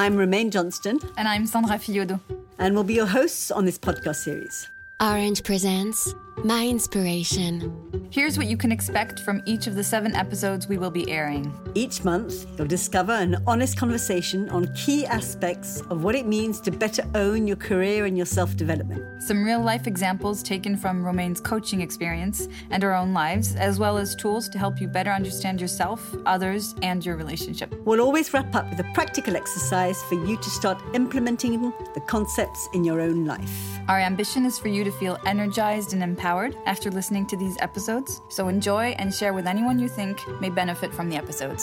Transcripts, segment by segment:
I'm Romaine Johnston. And I'm Sandra Fiodo. And we'll be your hosts on this podcast series. Orange presents My Inspiration. Here's what you can expect from each of the seven episodes we will be airing. Each month, you'll discover an honest conversation on key aspects of what it means to better own your career and your self development. Some real life examples taken from Romaine's coaching experience and our own lives, as well as tools to help you better understand yourself, others, and your relationship. We'll always wrap up with a practical exercise for you to start implementing the concepts in your own life. Our ambition is for you to feel energized and empowered after listening to these episodes, so enjoy and share with anyone you think may benefit from the episodes.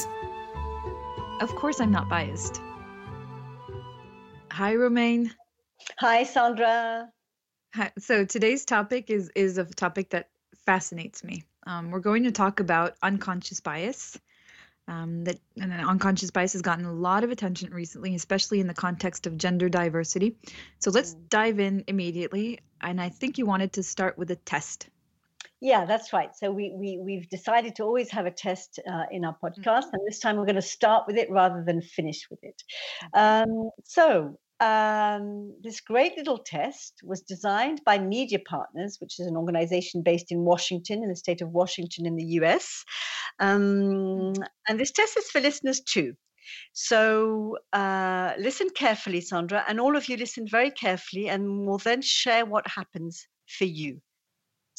Of course, I'm not biased. Hi, Romaine. Hi, Sandra. Hi. So today's topic is is a topic that fascinates me. Um, we're going to talk about unconscious bias. Um, that and unconscious bias has gotten a lot of attention recently, especially in the context of gender diversity. So let's mm. dive in immediately. And I think you wanted to start with a test. Yeah, that's right. So we, we we've decided to always have a test uh, in our podcast, mm-hmm. and this time we're going to start with it rather than finish with it. Um, so um, this great little test was designed by Media Partners, which is an organization based in Washington, in the state of Washington, in the US. Um, mm-hmm. and this test is for listeners too. So uh, listen carefully, Sandra, and all of you listen very carefully, and we'll then share what happens for you.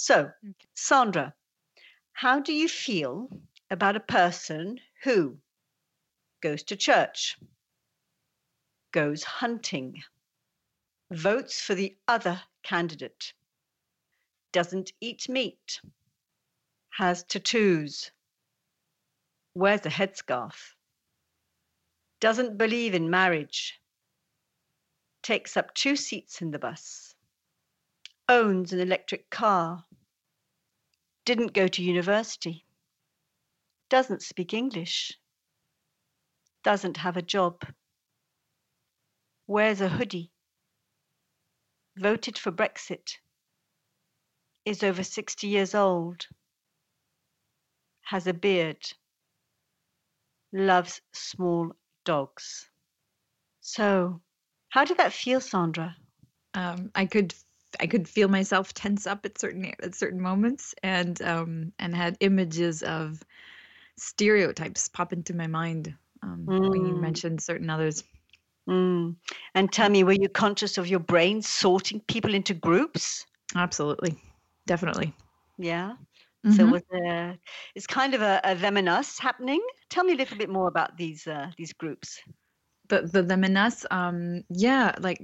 So. Sandra, how do you feel about a person who goes to church, goes hunting, votes for the other candidate, doesn't eat meat, has tattoos, wears a headscarf, doesn't believe in marriage, takes up two seats in the bus, owns an electric car, didn't go to university, doesn't speak English, doesn't have a job, wears a hoodie, voted for Brexit, is over 60 years old, has a beard, loves small dogs. So, how did that feel, Sandra? Um, I could I could feel myself tense up at certain at certain moments, and um, and had images of stereotypes pop into my mind um, mm. when you mm. mentioned certain others. Mm. And tell me, were you conscious of your brain sorting people into groups? Absolutely, definitely. Yeah. Mm-hmm. So was there, it's kind of a, a, them and us happening. Tell me a little bit more about these uh, these groups. The the them and us, um, yeah, like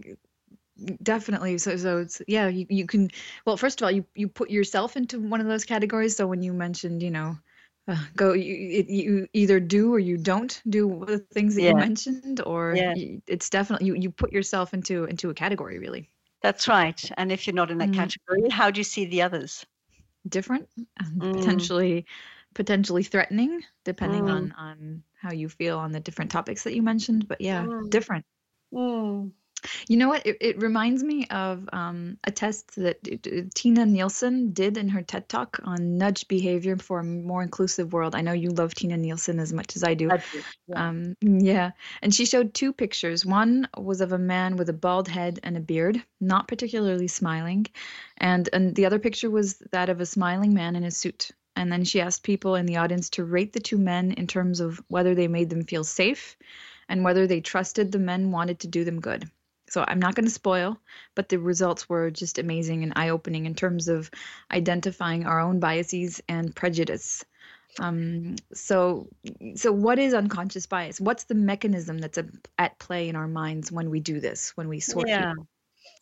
definitely so so it's yeah you, you can well first of all you you put yourself into one of those categories so when you mentioned you know uh, go you, you either do or you don't do the things that yeah. you mentioned or yeah. you, it's definitely you, you put yourself into into a category really that's right and if you're not in that mm. category how do you see the others different mm. potentially potentially threatening depending mm. on on how you feel on the different topics that you mentioned but yeah mm. different mm. You know what? It, it reminds me of um, a test that Tinna Nielsen did in her TED Talk on nudge behavior for a more inclusive world. I know you love Tinna Nielsen as much as I do. I do yeah. Um, yeah. And she showed two pictures. One was of a man with a bald head and a beard, not particularly smiling. And, and the other picture was that of a smiling man in a suit. And then she asked people in the audience to rate the two men in terms of whether they made them feel safe and whether they trusted the men wanted to do them good. So I'm not going to spoil, but the results were just amazing and eye opening in terms of identifying our own biases and prejudice. Um, so, so what is unconscious bias? What's the mechanism that's a, at play in our minds when we do this, when we sort yeah. people?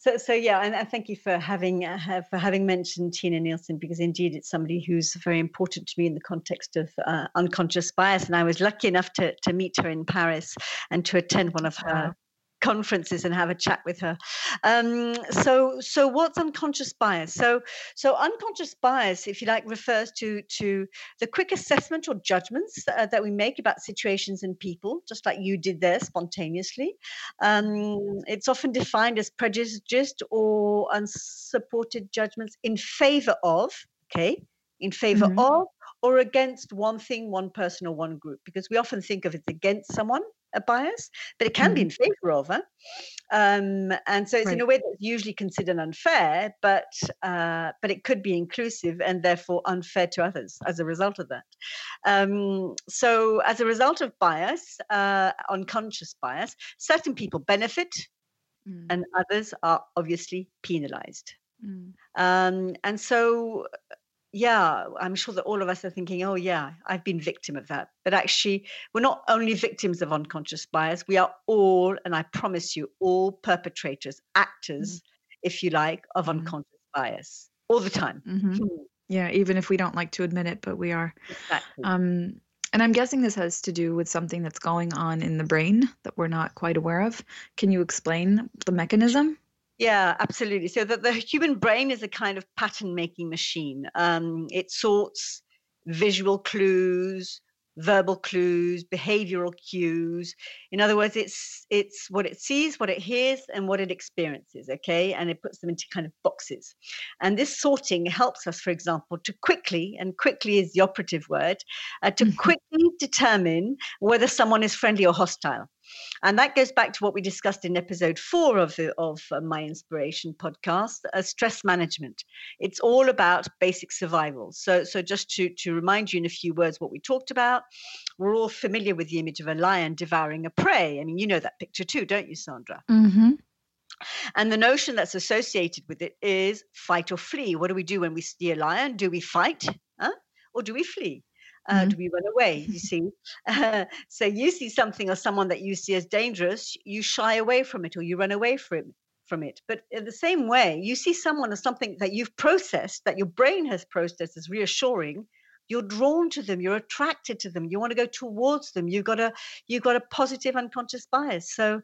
So, so yeah, and, and thank you for having uh, for having mentioned Tinna Nielsen because indeed it's somebody who's very important to me in the context of uh, unconscious bias. And I was lucky enough to to meet her in Paris and to attend one of her conferences and have a chat with her. Um, so, so what's unconscious bias? So, so unconscious bias, if you like, refers to to the quick assessment or judgments uh, that we make about situations and people, just like you did there spontaneously. Um, it's often defined as prejudiced or unsupported judgments in favor of. Okay, in favor mm-hmm. of or against one thing, one person, or one group, because we often think of it against someone a bias, but it can be in favor of. Huh? Um, and so it's in a way that's usually considered unfair, but uh, but it could be inclusive and therefore unfair to others as a result of that. Um, so as a result of bias, uh, unconscious bias, certain people benefit Mm, and others are obviously penalized. mm, Um, and so, yeah, I'm sure that all of us are thinking, oh, yeah, I've been victim of that. But actually, we're not only victims of unconscious bias, we are all, and I promise you, all perpetrators, actors, if you like, of Mhm. unconscious bias all the time. mhm. Yeah, even if we don't like to admit it, but we are. Exactly. Um, and I'm guessing this has to do with something that's going on in the brain that we're not quite aware of. Can you explain the mechanism? Yeah, absolutely. So that the human brain is a kind of pattern making machine. Um, it sorts visual clues, verbal clues, behavioral cues. In other words, it's it's what it sees, what it hears, and what it experiences. Okay, and it puts them into kind of boxes. And this sorting helps us, for example, to quickly and quickly is the operative word, uh, to Mhm. quickly determine whether someone is friendly or hostile. And that goes back to what we discussed in episode four of, the, of uh, my inspiration podcast, uh, stress management. It's all about basic survival. So, so just to, to remind you in a few words what we talked about, we're all familiar with the image of a lion devouring a prey. I mean, you know that picture too, don't you, Sandra? Mm-hmm. And the notion that's associated with it is fight or flee. What do we do when we see a lion? Do we fight huh? or do we flee? Uh, Mhm. Do we run away? You see, uh, so you see something or someone that you see as dangerous, you shy away from it or you run away from from it. But in the same way, you see someone or something that you've processed, that your brain has processed as reassuring, you're drawn to them, you're attracted to them, you want to go towards them. You've got a you've got a positive unconscious bias. So,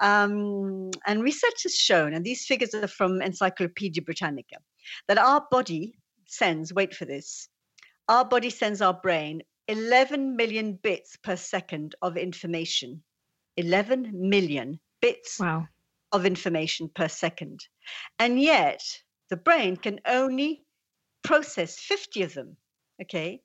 um, and research has shown, and these figures are from Encyclopedia Britannica, that our body sends. Wait for this our body sends our brain 11 million bits per second of information. 11 million bits Wow. of information per second. And yet, the brain can only process 50 of them. Okay.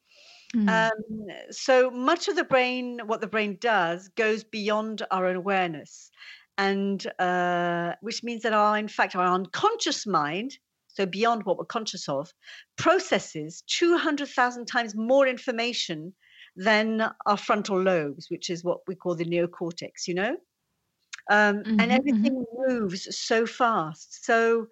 Mm. Um, so much of the brain, what the brain does, goes beyond our awareness. And uh, which means that our, in fact, our unconscious mind, so beyond what we're conscious of, processes 200,000 times more information than our frontal lobes, which is what we call the neocortex, you know? Um, Mhm, and everything moves so fast. So,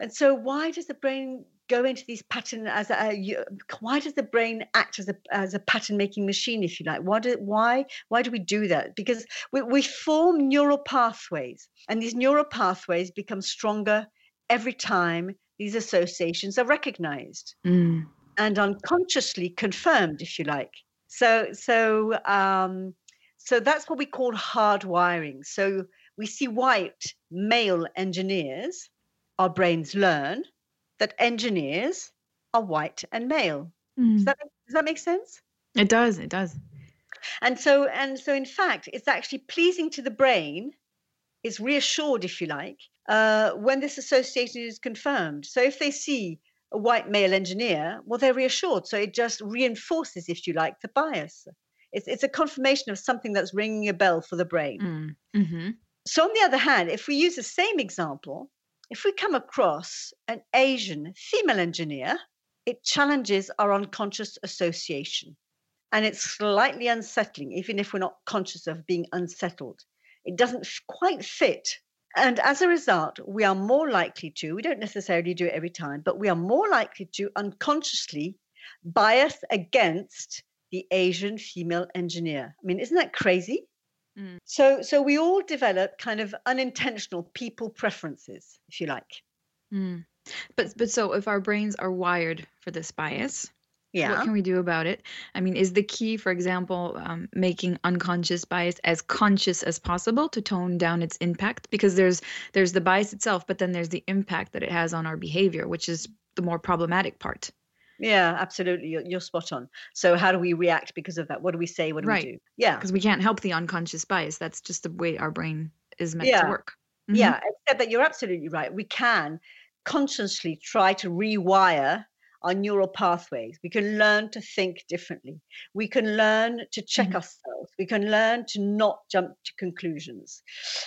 and so why does the brain go into these pattern as a, why does the brain act as a as a pattern making machine if you like why do why why do we do that because we, we form neural pathways and these neural pathways become stronger every time these associations are recognized Mm. and unconsciously confirmed if you like so so um so that's what we call hardwiring so we see white male engineers our brains learn that engineers are white and male Mm. does that, make- does that make sense It does. It does. and so and so in fact it's actually pleasing to the brain it's reassured if you like uh, when this association is confirmed so if they see a white male engineer well they're reassured so it just reinforces if you like the bias it's, it's a confirmation of something that's ringing a bell for the brain Mm. Mm-hmm. so on the other hand if we use the same example if we come across an asian female engineer it challenges our unconscious association and it's slightly unsettling, even if we're not conscious of being unsettled. It doesn't f- quite fit. And as a result, we are more likely to, we don't necessarily do it every time, but we are more likely to unconsciously bias against the Asian female engineer. I mean, isn't that crazy? Mm. So, so we all develop kind of unintentional people preferences, if you like. Mm. But but so if our brains are wired for this bias, Yeah. what can we do about it? I mean, is the key, for example, um, making unconscious bias as conscious as possible to tone down its impact? Because there's there's the bias itself, but then there's the impact that it has on our behavior, which is the more problematic part. Yeah, absolutely. You're, you're spot on. So, how do we react because of that? What do we say? What do Right. we do? Yeah. Because we can't help the unconscious bias. That's just the way our brain is meant Yeah. to work. Mhm. Yeah, except that you're absolutely right. We can consciously try to rewire our neural pathways. We can learn to think differently. We can learn to check Mhm. ourselves. We can learn to not jump to conclusions.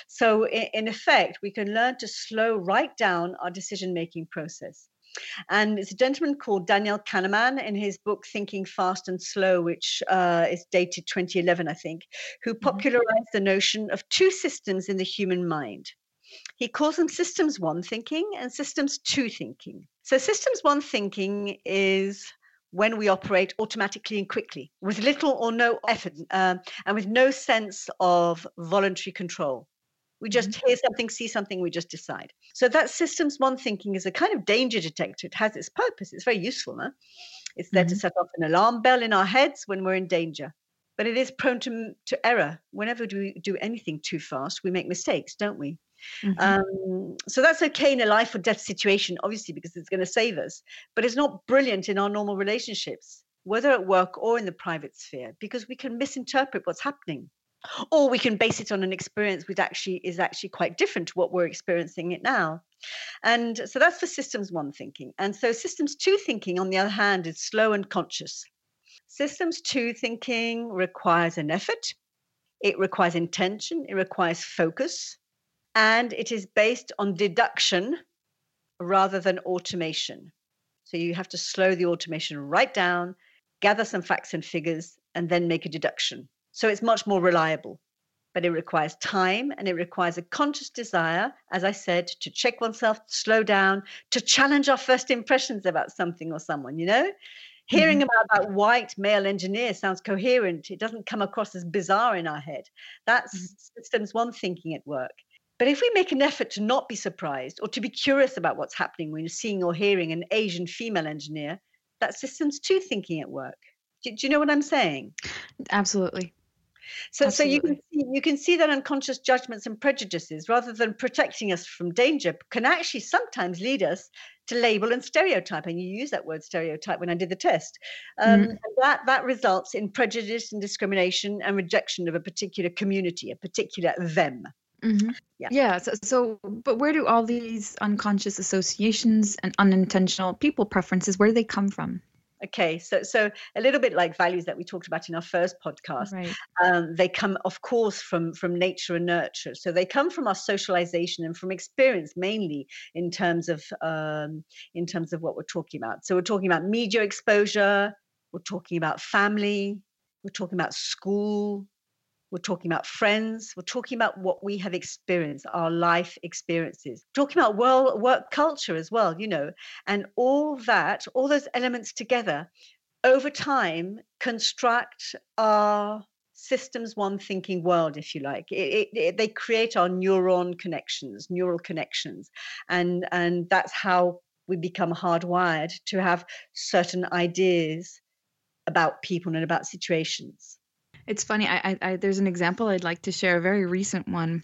So, in, in effect, we can learn to slow right down our decision making process. And it's a gentleman called Daniel Kahneman in his book Thinking Fast and Slow, which uh, is dated 2011, I think, who popularized the notion of two systems in the human mind. He calls them systems one thinking and systems two thinking. So, systems one thinking is when we operate automatically and quickly with little or no effort um, and with no sense of voluntary control. We just hear something, see something, we just decide. So that systems one thinking is a kind of danger detector. It has its purpose. It's very useful. Huh? It's there to Mhm. set off an alarm bell in our heads when we're in danger. But it is prone to, to error. Whenever we do anything too fast, we make mistakes, don't we? Mhm. Um, so that's okay in a life or death situation, obviously, because it's going to save us. But it's not brilliant in our normal relationships, whether at work or in the private sphere, because we can misinterpret what's happening. Or we can base it on an experience which actually is actually quite different to what we're experiencing it now. And so that's for systems one thinking. And so systems two thinking on the other hand is slow and conscious. Systems two thinking requires an effort. It requires intention. It requires focus and it is based on deduction rather than automation so you have to slow the automation right down gather some facts and figures and then make a deduction so it's much more reliable. But it requires time and it requires a conscious desire, as I said, to check oneself, slow down, to challenge our first impressions about something or someone, you know? Hearing mm-hmm. about that white male engineer sounds coherent. It doesn't come across as bizarre in our head. That's mm-hmm. systems one thinking at work. But if we make an effort to not be surprised or to be curious about what's happening when you're seeing or hearing an Asian female engineer, that's systems two thinking at work. Do, do you know what I'm saying? Absolutely. So, so you can see, you can see that unconscious judgments and prejudices, rather than protecting us from danger, can actually sometimes lead us to label and stereotype. And you use that word stereotype when I did the test. Um, Mhm. that that results in prejudice and discrimination and rejection of a particular community, a particular them. Mhm. Yeah. Yeah. So, so, but where do all these unconscious associations and unintentional people preferences, where do they come from? Okay, so so a little bit like values that we talked about in our first podcast. Right. um, they come of course from from nature and nurture so they come from our socialization and from experience mainly in terms of um, in terms of what we're talking about so we're talking about media exposure we're talking about family we're talking about school we're talking about friends. We're talking about what we have experienced our life experiences. We're talking about world work culture as well you know and all that all those elements together over time construct our systems one thinking world if you like. It, it, it- they create our neuron connections neural connections. And and that's how we become hardwired to have certain ideas about people and about situations It's funny. I, I, I there's an example I'd like to share, a very recent one.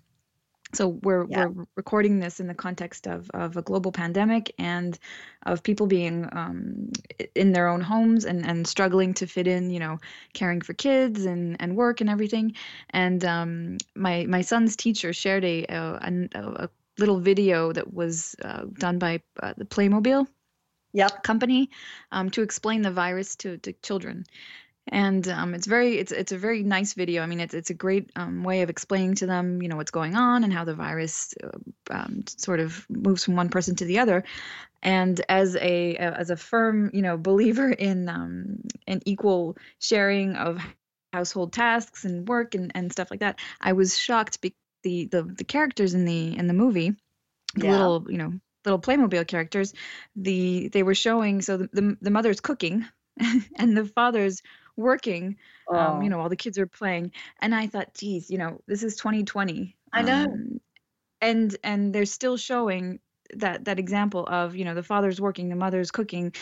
So we're Yeah. we're recording this in the context of of a global pandemic and of people being um, in their own homes and and struggling to fit in, you know, caring for kids and and work and everything. And um, my my son's teacher shared a a, a, a little video that was uh, done by uh, the Playmobil yep company um, to explain the virus to, to children and um, it's very it's it's a very nice video i mean it's it's a great um, way of explaining to them you know what's going on and how the virus uh, um, sort of moves from one person to the other and as a as a firm you know believer in um, in equal sharing of household tasks and work and, and stuff like that i was shocked because the, the the characters in the in the movie the Yeah. little you know little playmobil characters the they were showing so the, the, the mother's cooking and the father's working um, you Oh, know while the kids are playing and i thought geez you know this is 2020 I know. um, and and they're still showing that that example of you know the father's working the mother's cooking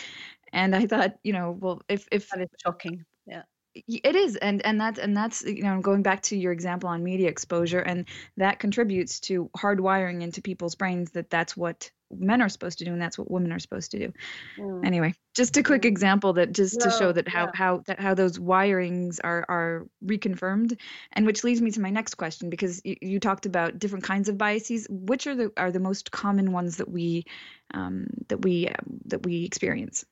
and i thought you know well if if that is shocking yeah It is, and and that's and that's you know going back to your example on media exposure, and that contributes to hardwiring into people's brains that that's what men are supposed to do and that's what women are supposed to do. Mm. Anyway, just a quick Mm. example that just to show that how yeah. how that how those wirings are are reconfirmed, and which leads me to my next question because you, you talked about different kinds of biases. Which are the are the most common ones that we um, that we um, that we experience?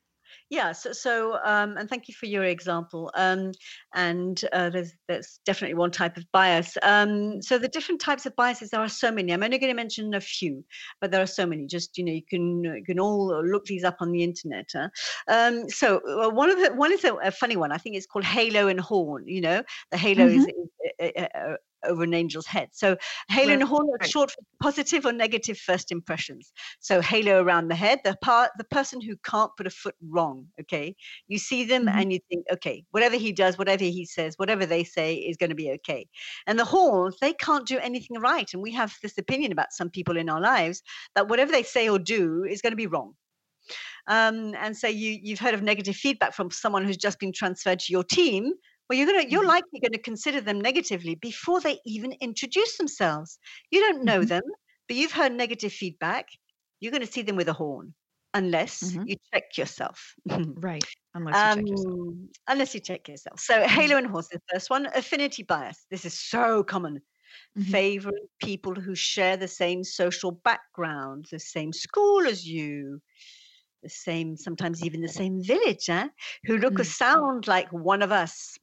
Yeah so, so um, and thank you for your example um, and uh, there's there's definitely one type of bias. Um, so the different types of biases there are so many. I'm only going to mention a few but there are so many. Just you know you can you can all look these up on the internet huh? um, so uh, one of the one is a, a, funny one. I think it's called halo and horn you know? The halo mm-hmm. is, is, is, over an angel's head. So halo right. and horn are short for positive or negative first impressions. So halo around the head, the part the person who can't put a foot wrong. Okay. You see them mm-hmm. and you think, okay, whatever he does, whatever he says, whatever they say is going to be okay. And the horns, they can't do anything right. And we have this opinion about some people in our lives that whatever they say or do is going to be wrong. Um, and so you you've heard of negative feedback from someone who's just been transferred to your team well you're going to you're mm-hmm. likely going to consider them negatively before they even introduce themselves you don't know mm-hmm. them but you've heard negative feedback you're going to see them with a horn unless mm-hmm. you check yourself right unless you check yourself um, unless you check yourself so mm-hmm. halo and horns the first one affinity bias this is so common mm-hmm. favoring people who share the same social background the same school as you the same sometimes even the same village eh? who look or mm. sound like one of us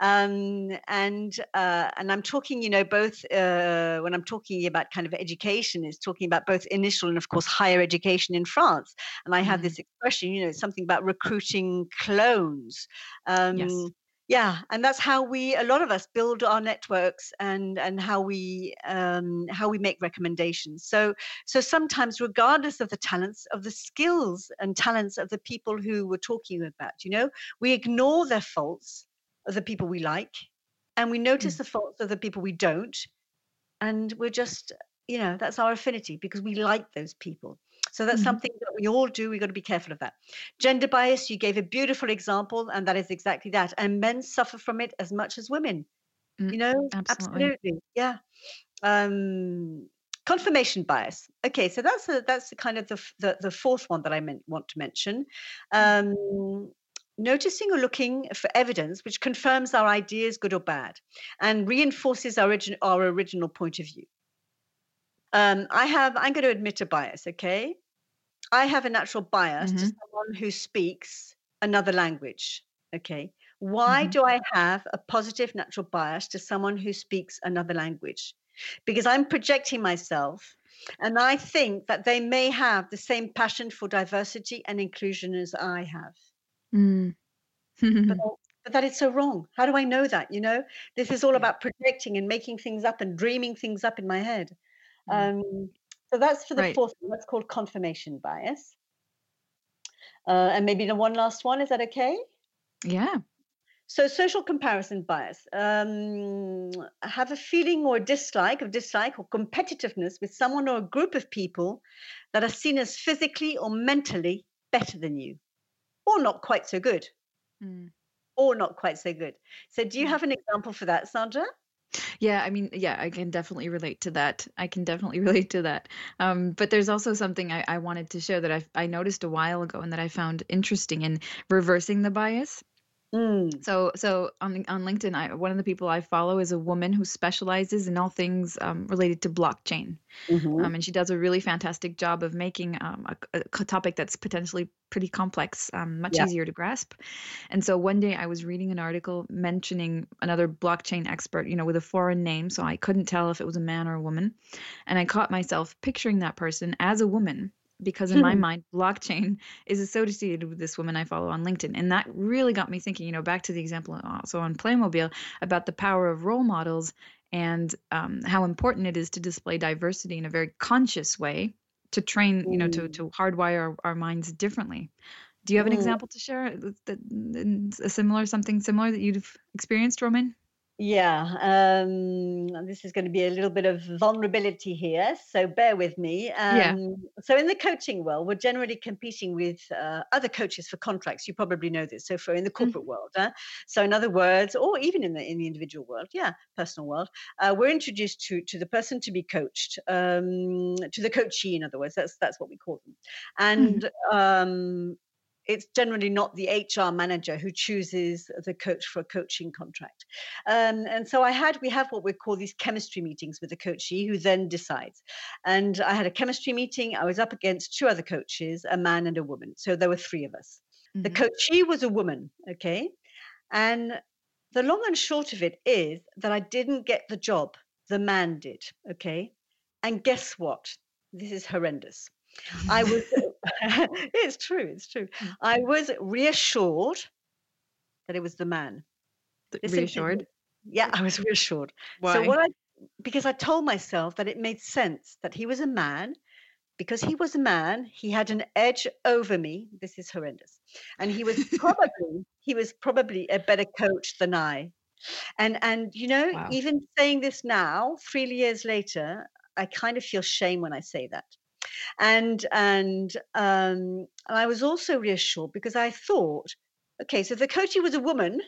um, and uh, and I'm talking, you know, both uh, when I'm talking about kind of education, is talking about both initial and of course higher education in France. And I mm. have this expression, you know, something about recruiting clones. Um, yes yeah and that's how we a lot of us build our networks and and how we um, how we make recommendations so so sometimes regardless of the talents of the skills and talents of the people who we're talking about you know we ignore their faults of the people we like and we notice mm. the faults of the people we don't and we're just you know that's our affinity because we like those people so that's mm. something that we all do we've got to be careful of that gender bias you gave a beautiful example and that is exactly that and men suffer from it as much as women mm. you know absolutely. absolutely yeah um confirmation bias okay so that's a, that's the kind of the, the, the fourth one that i meant, want to mention mm. um noticing or looking for evidence which confirms our ideas, good or bad, and reinforces our, origin, our original point of view. Um, I have, I'm going to admit a bias, okay? I have a natural bias mm-hmm. to someone who speaks another language, okay? Why mm-hmm. do I have a positive natural bias to someone who speaks another language? Because I'm projecting myself and I think that they may have the same passion for diversity and inclusion as I have. Mm. but, but that is so wrong. How do I know that? You know, this is all about projecting and making things up and dreaming things up in my head. Mm. Um, so that's for the right. fourth one. That's called confirmation bias. Uh, and maybe the one last one. Is that okay? Yeah. So social comparison bias. Um, have a feeling or dislike of dislike or competitiveness with someone or a group of people that are seen as physically or mentally better than you or not quite so good. Mm. Or not quite so good. So, do you mm. have an example for that, Sandra? Yeah, I mean, yeah, I can definitely relate to that. I can definitely relate to that. Um, but there's also something I, I wanted to share that I, I noticed a while ago and that I found interesting in reversing the bias. Mm. So, so on on LinkedIn, I, one of the people I follow is a woman who specializes in all things um, related to blockchain, mm-hmm. um, and she does a really fantastic job of making um, a, a, topic that's potentially pretty complex um, much yeah. easier to grasp. And so one day I was reading an article mentioning another blockchain expert, you know, with a foreign name, so I couldn't tell if it was a man or a woman, and I caught myself picturing that person as a woman because in my hmm. mind blockchain is associated with this woman i follow on linkedin. And that really got me thinking you know back to the example also on playmobil about the power of role models and um, how important it is to display diversity in a very conscious way to train you know to, to hardwire our, our minds differently. Do you have an example to share that, a similar something similar that you've experienced romain yeah, um, this is going to be a little bit of vulnerability here, so bear with me. Yeah. Um, so, in the coaching world, we're generally competing with uh, other coaches for contracts. You probably know this. So, for in the mm. corporate world, uh, so in other words, or even in the in the individual world, yeah, personal world, uh, we're introduced to to the person to be coached, um, to the coachee. In other words, that's that's what we call them, and mm-hmm. It's generally not the HR manager who chooses the coach for a coaching contract. Um, and so I had, we have what we call these chemistry meetings with the coachee who then decides. And I had a chemistry meeting. I was up against two other coaches, a man and a woman. So there were three of us. The Mhm. coachee was a woman, okay? And the long and short of it is that I didn't get the job. The man did, okay? And guess what? This is horrendous. I was, it's true, it's true. Mm. I was reassured that it was the man. Th- Listen to Reassured. this. Yeah, I was reassured. Why? So what I because I told myself that it made sense that he was a man. Because he was a man, he had an edge over me. This is horrendous. And he was probably he was probably a better coach than I. And and you know, Wow. even saying this now, three years later, I kind of feel shame when I say that. And and um, I was also reassured because I thought, okay, so if the coachee was a woman,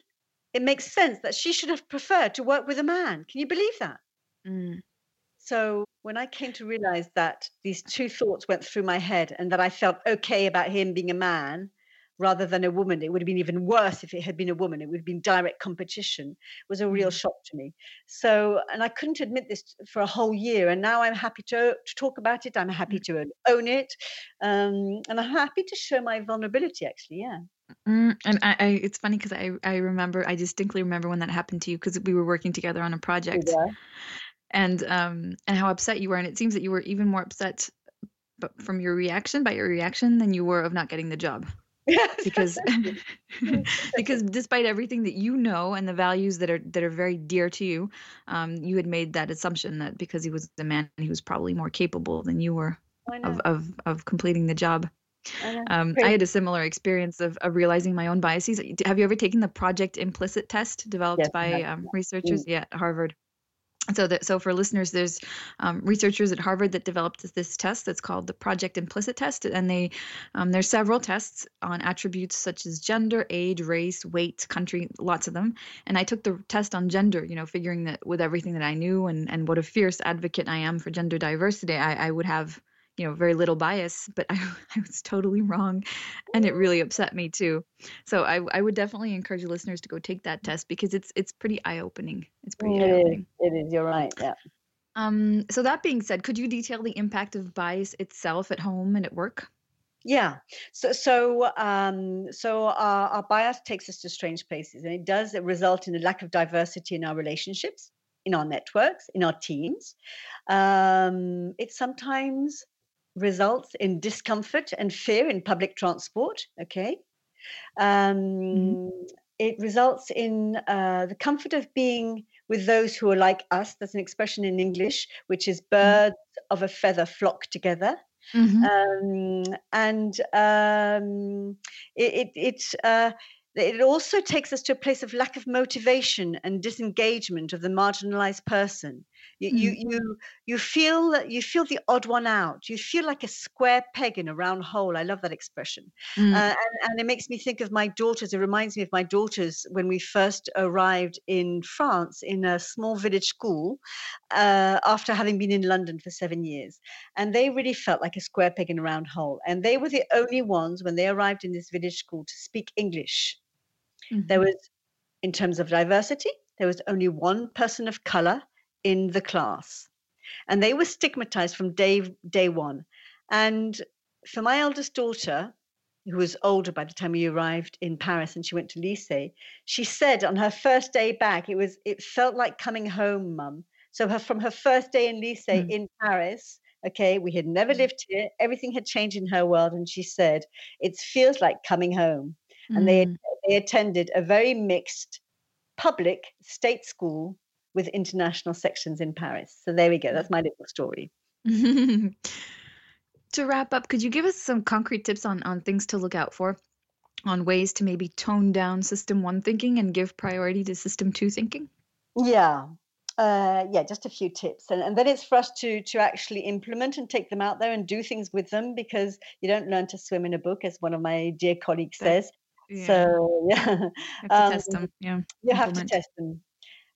it makes sense that she should have preferred to work with a man. Can you believe that? Mm. So when I came to realize that these two thoughts went through my head and that I felt okay about him being a man rather than a woman, it would have been even worse if it had been a woman. It would have been direct competition. It was a real Mhm. shock to me. So, and I couldn't admit this for a whole year. And now I'm happy to, to talk about it. I'm happy to own it. Um, and I'm happy to show my vulnerability, actually. Yeah. Mm, and I, I, it's funny because I, I remember, I distinctly remember when that happened to you because we were working together on a project, and um, and how upset you were, and it seems that you were even more upset, but from your reaction, by your reaction, than you were of not getting the job. Because because despite everything that you know and the values that are that are very dear to you, um, you had made that assumption that because he was a man, he was probably more capable than you were of of of completing the job. I. Um, I had a similar experience of, of realizing my own biases. Have you ever taken the Project Implicit test developed Yes, by um, researchers? Yeah, at Harvard. So that so for listeners, there's um, researchers at Harvard that developed this, test that's called the Project Implicit test, and they um, there's several tests on attributes such as gender, age, race, weight, country, lots of them. And I took the test on gender, you know, figuring that with everything that I knew and and what a fierce advocate I am for gender diversity, I, I would have you know very little bias but I, I was totally wrong and it really upset me too so I, I would definitely encourage listeners to go take that test because it's it's pretty eye-opening it's pretty It is. eye-opening It is. You're right. Yeah. um so that being said could you detail the impact of bias itself at home and at work Yeah. So so um, so our, our bias takes us to strange places, and it does result in a lack of diversity in our relationships, in our networks, in our teams. Um, it sometimes results in discomfort and fear in public transport. Okay. Um, It results in uh, the comfort of being with those who are like us. There's an expression in English which is birds of a feather flock together um, and um, it it it, uh, it also takes us to a place of lack of motivation and disengagement of the marginalized person. You you you you feel you feel the odd one out. You feel like a square peg in a round hole. I love that expression. Mm. Uh, and, and it makes me think of my daughters. It reminds me of my daughters when we first arrived in France in a small village school uh, after having been in London for seven years. And they really felt like a square peg in a round hole. And they were the only ones when they arrived in this village school to speak English. There Mhm. was, in terms of diversity, there was only one person of color in the class. And they were stigmatized from day, day one. And for my eldest daughter, who was older by the time we arrived in Paris and she went to lycée, she said on her first day back, it was it felt like coming home, mum. So her from her first day in lycée Mm. in Paris, okay, we had never Mm. lived here, everything had changed in her world, and she said, It feels like coming home. And they Mm. they attended a very mixed public state school with international sections in Paris. So there we go. That's my little story. to wrap up, could you give us some concrete tips on on things to look out for, on ways to maybe tone down system one thinking and give priority to system two thinking? Yeah. Uh, yeah, just a few tips, and, and then it's for us to to actually implement and take them out there and do things with them because you don't learn to swim in a book, as one of my dear colleagues says. Yeah, So yeah, you have to test um, them. Yeah, you have to test them.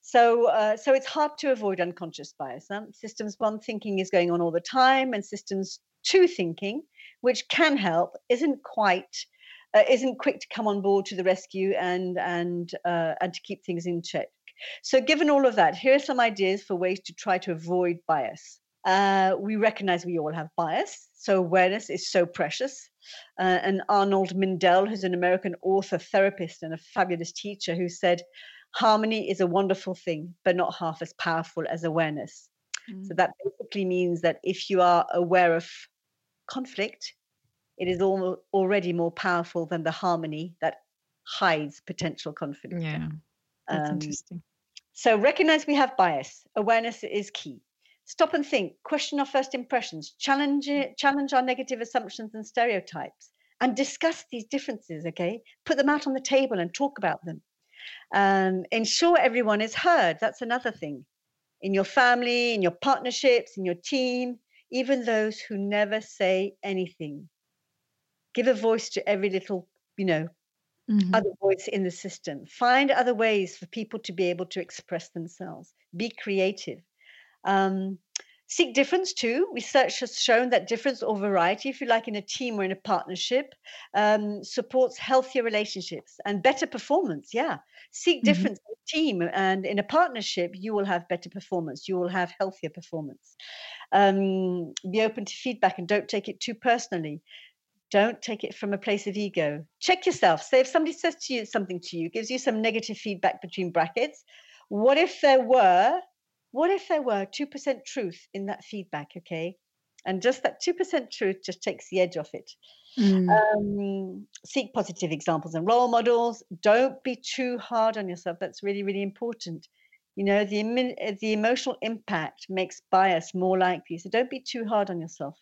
So, uh, so it's hard to avoid unconscious bias. Huh? Systems one thinking is going on all the time, and systems two thinking, which can help, isn't quite, uh, isn't quick to come on board to the rescue and and uh, and to keep things in check. So, given all of that, here are some ideas for ways to try to avoid bias. Uh, we recognize we all have bias, so awareness is so precious. Uh, and Arnold Mindell, who's an American author, therapist, and a fabulous teacher, who said, Harmony is a wonderful thing, but not half as powerful as awareness. Mm. So that basically means that if you are aware of conflict, it is al- already more powerful than the harmony that hides potential conflict. Yeah, that's um, interesting. So recognize we have bias. Awareness is key. Stop and think. Question our first impressions. Challenge it, challenge our negative assumptions and stereotypes, and discuss these differences. Okay, put them out on the table and talk about them. Um, ensure everyone is heard. That's another thing. In your family, in your partnerships, in your team, even those who never say anything. Give a voice to every little, you know, mm-hmm. other voice in the system. Find other ways for people to be able to express themselves. Be creative. Um, seek difference too. Research has shown that difference or variety, if you like, in a team or in a partnership, um, supports healthier relationships and better performance. Yeah. Seek mm-hmm. difference in a team and in a partnership, you will have better performance. You will have healthier performance. Um, be open to feedback and don't take it too personally. Don't take it from a place of ego. Check yourself. Say if somebody says to you something to you, gives you some negative feedback between brackets, what if there were, what if there were 2% truth in that feedback, okay? And just that 2% truth just takes the edge off it. Mm. Um, seek positive examples and role models. Don't be too hard on yourself. That's really, really important. You know, the, the emotional impact makes bias more likely. So don't be too hard on yourself.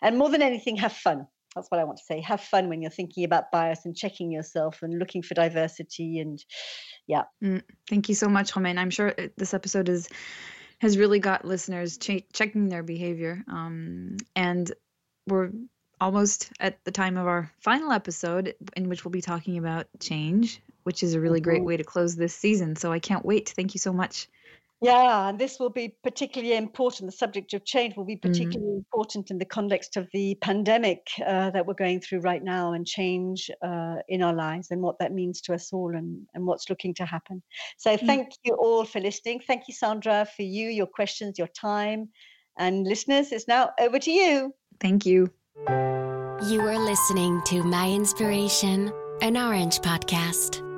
And more than anything, have fun that's what I want to say. Have fun when you're thinking about bias and checking yourself and looking for diversity. And yeah. Mm, thank you so much, Romaine. I'm sure this episode is has really got listeners ch- checking their behavior. Um, and we're almost at the time of our final episode, in which we'll be talking about change, which is a really mm-hmm. great way to close this season. So I can't wait. Thank you so much. Yeah, and this will be particularly important. The subject of change will be mm-hmm. particularly mm. important in the context of the pandemic uh, that we're going through right now and change uh, in our lives and what that means to us all and, and what's looking to happen. So, mm. thank you all for listening. Thank you, Sandra, for you, your questions, your time. And listeners, it's now over to you. Thank you. You are listening to My Inspiration, an Orange podcast.